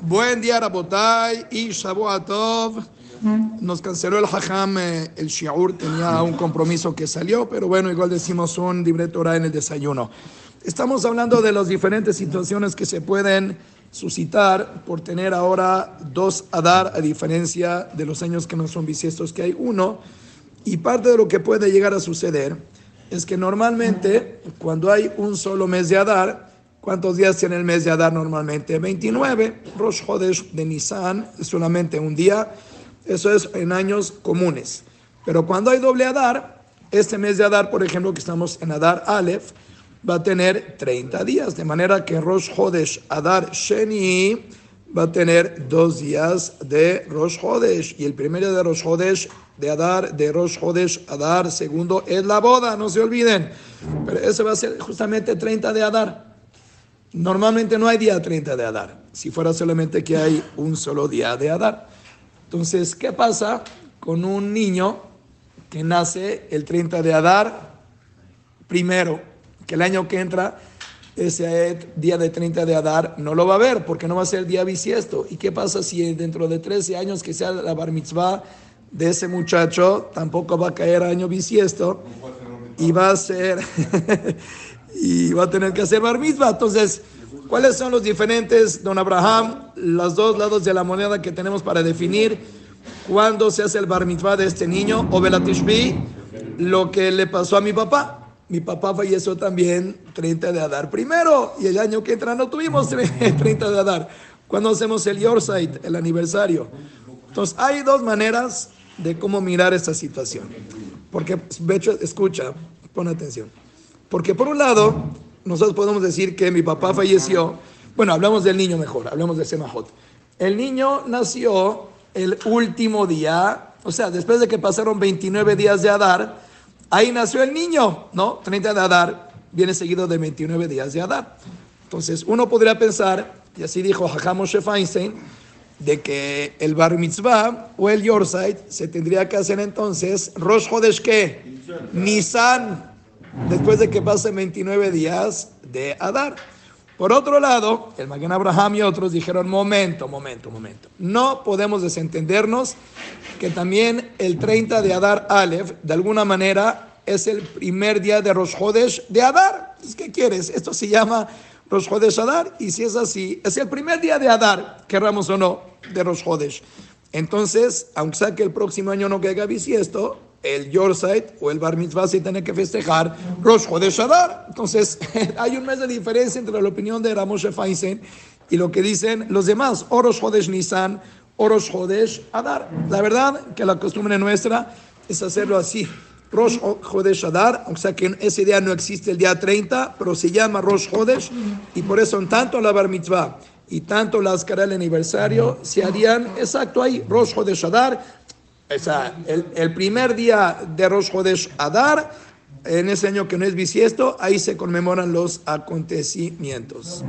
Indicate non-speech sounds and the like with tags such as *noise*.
Buen día, Rabotay y Shabuatov. Nos canceló el Hajam, eh, el Shiur tenía un compromiso que salió, pero bueno, igual decimos un libre Torah en el desayuno. Estamos hablando de las diferentes situaciones que se pueden suscitar por tener ahora dos Adar, a diferencia de los años que no son bisiestos, que hay uno. Y parte de lo que puede llegar a suceder es que normalmente cuando hay un solo mes de Adar, ¿cuántos días tiene el mes de Adar normalmente? 29. Rosh Hodesh de Nisan es solamente un día. Eso es en años comunes. Pero cuando hay doble Adar, este mes de Adar, por ejemplo, que estamos en Adar Aleph, va a tener 30 días. De manera que Rosh Hodesh Adar Sheni va a tener dos días de Rosh Hodesh. Y el primer día de Rosh Hodesh de Adar, de Rosh Hodesh Adar, segundo es la boda, no se olviden. Pero eso va a ser justamente 30 de Adar. Normalmente no hay día 30 de Adar, si fuera solamente que hay un solo día de Adar. Entonces, ¿qué pasa con un niño que nace el 30 de Adar primero? Que el año que entra, ese día de 30 de Adar no lo va a ver porque no va a ser día bisiesto. ¿Y qué pasa si dentro de 13 años que sea la bar mitzvah de ese muchacho tampoco va a caer año bisiesto y va a ser *laughs* y va a tener que hacer bar mitzvah. Entonces, ¿cuáles son los diferentes, don Abraham, los dos lados de la moneda que tenemos para definir cuándo se hace el bar mitzvah de este niño o belatishbi? Lo que le pasó a mi papá. Mi papá falleció también 30 de Adar primero y el año que entra no tuvimos *laughs* 30 de Adar. Cuando hacemos el Yorkshire, el aniversario. Entonces, hay dos maneras de cómo mirar esta situación. Porque, Becho, escucha, pon atención. Porque por un lado, nosotros podemos decir que mi papá falleció. Bueno, hablamos del niño mejor, hablamos de Semajot. El niño nació el último día, o sea, después de que pasaron 29 días de Adar, ahí nació el niño, ¿no? 30 de Adar viene seguido de 29 días de Adar. Entonces, uno podría pensar, y así dijo Hajam Moshe Feinstein, de que el bar mitzvah o el yortzeit se tendría que hacer entonces Rosh Hodesh ¿qué? Nisan, después de que pasen 29 días de Adar. Por otro lado, el Magen Abraham y otros dijeron, momento, momento, momento. No podemos desentendernos que también el 30 de Adar Aleph, de alguna manera, es el primer día de Rosh Hodesh de Adar. ¿Qué quieres? Esto se llama Rosh Hodesh Adar, y si es así, es el primer día de Adar, querramos o no, de Rosh Hodesh. Entonces, aunque sea que el próximo año no caiga bisiesto, el Yorkshire o el Bar Mitzvah se tiene que festejar Rosh Hodesh Adar. Entonces, *laughs* hay un mes de diferencia entre la opinión de Ramoshe Feinstein y lo que dicen los demás, o Rosh Hodesh Nisan, o Rosh Hodesh Adar. La verdad que la costumbre nuestra es hacerlo así. Rosh Hodesh Adar, o sea que en ese día no existe el día 30, pero se llama Rosh Hodesh, y por eso tanto la Bar Mitzvah y tanto la Azkara el aniversario se harían exacto ahí, Rosh Hodesh Adar, o sea, el, el primer día de Rosh Hodesh Adar, en ese año que no es bisiesto, ahí se conmemoran los acontecimientos.